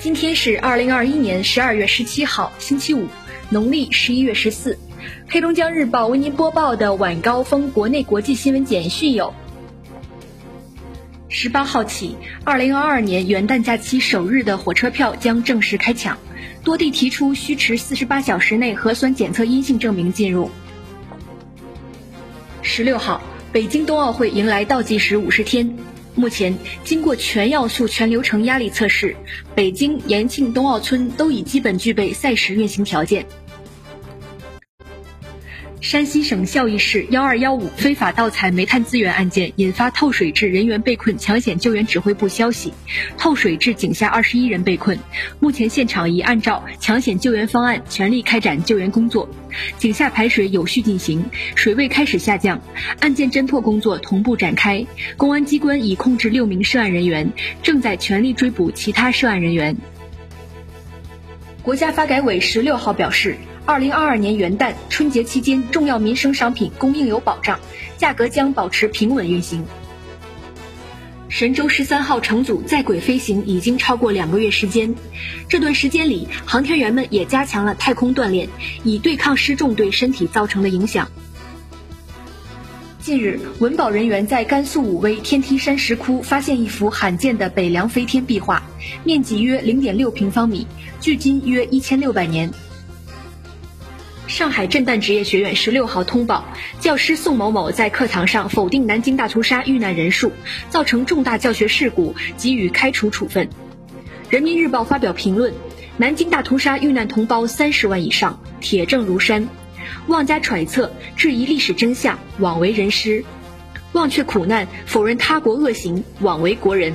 今天是二零二一年十二月十七号，星期五，农历十一月十四。黑龙江日报为您播报的晚高峰国内国际新闻简讯有：十八号起，二零二二年元旦假期首日的火车票将正式开抢，多地提出需持四十八小时内核酸检测阴性证明进入。十六号，北京冬奥会迎来倒计时五十天。目前，经过全要素、全流程压力测试，北京、延庆冬奥村都已基本具备赛时运行条件。山西省孝义市幺二幺五非法盗采煤炭资源案件引发透水至人员被困抢险救援指挥部消息，透水至井下二十一人被困，目前现场已按照抢险救援方案全力开展救援工作，井下排水有序进行，水位开始下降，案件侦破工作同步展开，公安机关已控制六名涉案人员，正在全力追捕其他涉案人员。国家发改委十六号表示。二零二二年元旦、春节期间，重要民生商品供应有保障，价格将保持平稳运行。神舟十三号乘组在轨飞行已经超过两个月时间，这段时间里，航天员们也加强了太空锻炼，以对抗失重对身体造成的影响。近日，文保人员在甘肃武威天梯山石窟发现一幅罕见的北凉飞天壁画，面积约零点六平方米，距今约一千六百年。上海震旦职业学院十六号通报，教师宋某某在课堂上否定南京大屠杀遇难人数，造成重大教学事故，给予开除处分。人民日报发表评论：南京大屠杀遇难同胞三十万以上，铁证如山，妄加揣测、质疑历史真相，枉为人师；忘却苦难、否认他国恶行，枉为国人。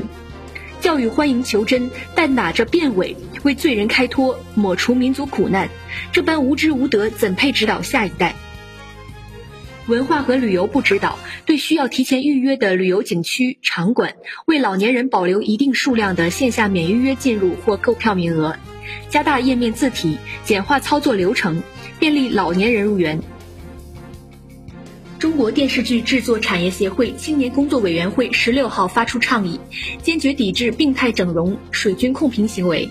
教育欢迎求真，但打着变伪为罪人开脱，抹除民族苦难，这般无知无德，怎配指导下一代？文化和旅游部指导，对需要提前预约的旅游景区场馆，为老年人保留一定数量的线下免预约进入或购票名额，加大页面字体，简化操作流程，便利老年人入园。中国电视剧制作产业协会青年工作委员会十六号发出倡议，坚决抵制病态整容、水军控评行为。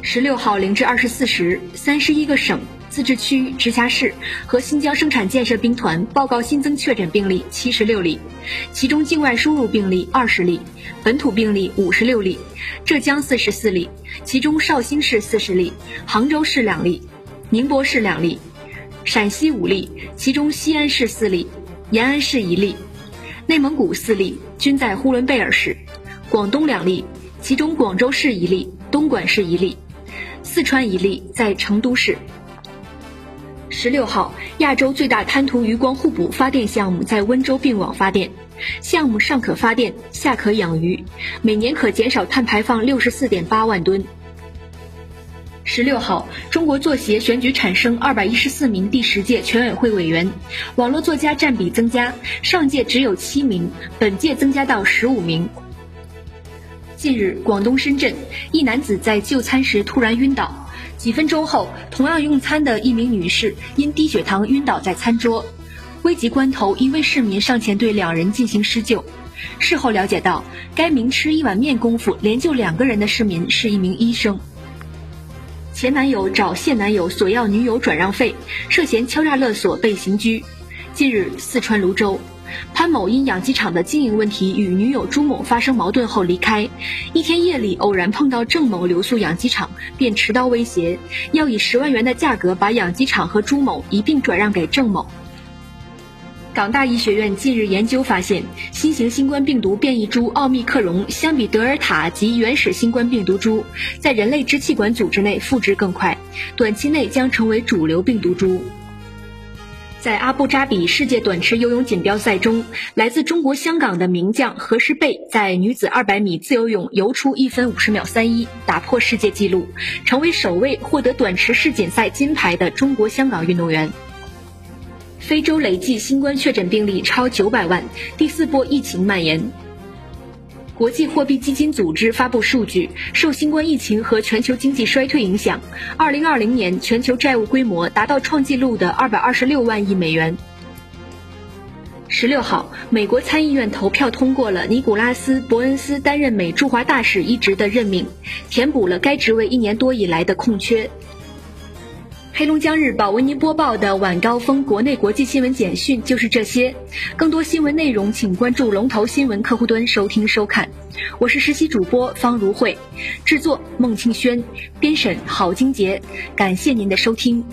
十六号零至二十四时，三十一个省、自治区、直辖市和新疆生产建设兵团报告新增确诊病例七十六例，其中境外输入病例二十例，本土病例五十六例，浙江四十四例，其中绍兴市四十例，杭州市两例，宁波市两例。陕西五例，其中西安市四例，延安市一例；内蒙古四例，均在呼伦贝尔市；广东两例，其中广州市一例，东莞市一例；四川一例在成都市。十六号，亚洲最大滩涂余光互补发电项目在温州并网发电，项目上可发电，下可养鱼，每年可减少碳排放六十四点八万吨。十六号，中国作协选举产生二百一十四名第十届全委会委员，网络作家占比增加，上届只有七名，本届增加到十五名。近日，广东深圳一男子在就餐时突然晕倒，几分钟后，同样用餐的一名女士因低血糖晕倒在餐桌，危急关头，一位市民上前对两人进行施救。事后了解到，该名吃一碗面功夫连救两个人的市民是一名医生。前男友找现男友索要女友转让费，涉嫌敲诈勒索被刑拘。近日，四川泸州，潘某因养鸡场的经营问题与女友朱某发生矛盾后离开。一天夜里偶然碰到郑某留宿养鸡场，便持刀威胁，要以十万元的价格把养鸡场和朱某一并转让给郑某。港大医学院近日研究发现，新型新冠病毒变异株奥密克戎相比德尔塔及原始新冠病毒株，在人类支气管组织内复制更快，短期内将成为主流病毒株。在阿布扎比世界短池游泳锦标赛中，来自中国香港的名将何诗蓓在女子200米自由泳游出一分五十秒三一，打破世界纪录，成为首位获得短池世锦赛金牌的中国香港运动员。非洲累计新冠确诊病例超九百万，第四波疫情蔓延。国际货币基金组织发布数据，受新冠疫情和全球经济衰退影响，二零二零年全球债务规模达到创纪录的二百二十六万亿美元。十六号，美国参议院投票通过了尼古拉斯·伯恩斯担任美驻华大使一职的任命，填补了该职位一年多以来的空缺。黑龙江日报为您播报的晚高峰国内国际新闻简讯就是这些，更多新闻内容请关注龙头新闻客户端收听收看。我是实习主播方如慧，制作孟庆轩，编审郝金杰，感谢您的收听。